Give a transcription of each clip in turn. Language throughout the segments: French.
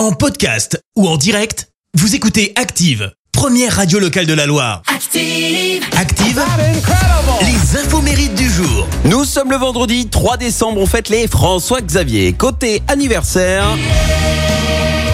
En podcast ou en direct, vous écoutez Active, première radio locale de la Loire. Active. Active, les infos mérites du jour. Nous sommes le vendredi 3 décembre, on fête les François Xavier. Côté anniversaire,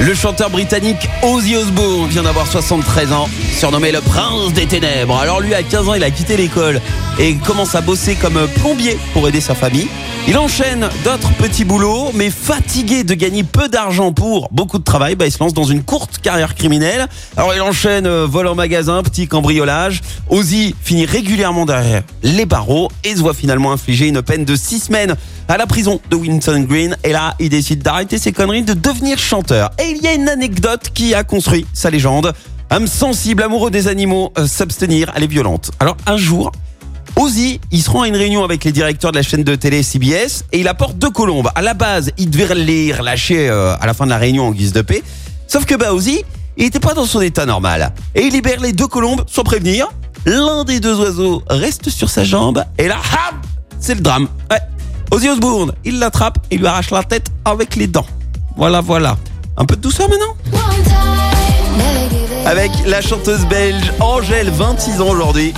le chanteur britannique Ozzy Osbourne vient d'avoir 73 ans, surnommé le prince des ténèbres. Alors lui, à 15 ans, il a quitté l'école et commence à bosser comme plombier pour aider sa famille. Il enchaîne d'autres petits boulots, mais fatigué de gagner peu d'argent pour beaucoup de travail, bah, il se lance dans une courte carrière criminelle. Alors il enchaîne euh, vol en magasin, petit cambriolage. Ozzy finit régulièrement derrière les barreaux et se voit finalement infliger une peine de 6 semaines à la prison de Winton Green. Et là, il décide d'arrêter ses conneries, de devenir chanteur. Et il y a une anecdote qui a construit sa légende. Homme sensible, amoureux des animaux, euh, s'abstenir, elle est violente. Alors un jour, Ozzy, il se rend à une réunion avec les directeurs de la chaîne de télé CBS et il apporte deux colombes. À la base, il devait les relâcher euh, à la fin de la réunion en guise de paix. Sauf que bah Ozzy, il était pas dans son état normal. Et il libère les deux colombes sans prévenir. L'un des deux oiseaux reste sur sa jambe et là, c'est le drame. Ouais. Ozzy Osbourne, il l'attrape et lui arrache la tête avec les dents. Voilà, voilà. Un peu de douceur maintenant Avec la chanteuse belge Angèle, 26 ans aujourd'hui.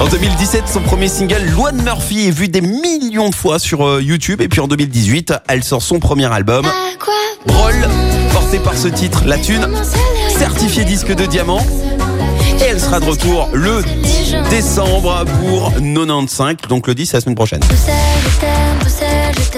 En 2017, son premier single, Luan Murphy, est vu des millions de fois sur euh, YouTube. Et puis en 2018, elle sort son premier album, Brawl, porté par ce titre, La Thune, certifié disque de diamant. Elle sera de retour le 10 décembre pour 95, donc le 10 c'est la semaine prochaine.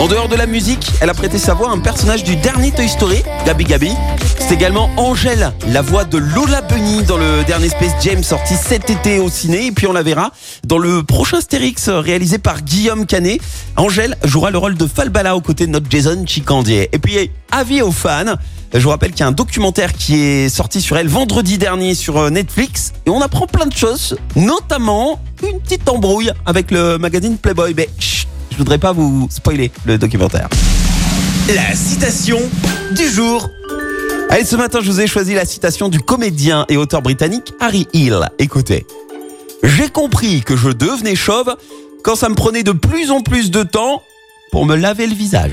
En dehors de la musique, elle a prêté sa voix à un personnage du dernier Toy Story, Gabi Gabi. C'est également Angèle, la voix de Lola Bunny dans le dernier Space Jam sorti cet été au ciné. Et puis on la verra dans le prochain Astérix réalisé par Guillaume Canet. Angèle jouera le rôle de Falbala aux côtés de notre Jason Chicandier. Et puis avis aux fans, je vous rappelle qu'il y a un documentaire qui est sorti sur elle vendredi dernier sur euh, Netflix et on apprend plein de choses, notamment une petite embrouille avec le magazine Playboy. Mais chut, je voudrais pas vous spoiler le documentaire. La citation du jour. Allez, ce matin, je vous ai choisi la citation du comédien et auteur britannique Harry Hill. Écoutez. J'ai compris que je devenais chauve quand ça me prenait de plus en plus de temps pour me laver le visage.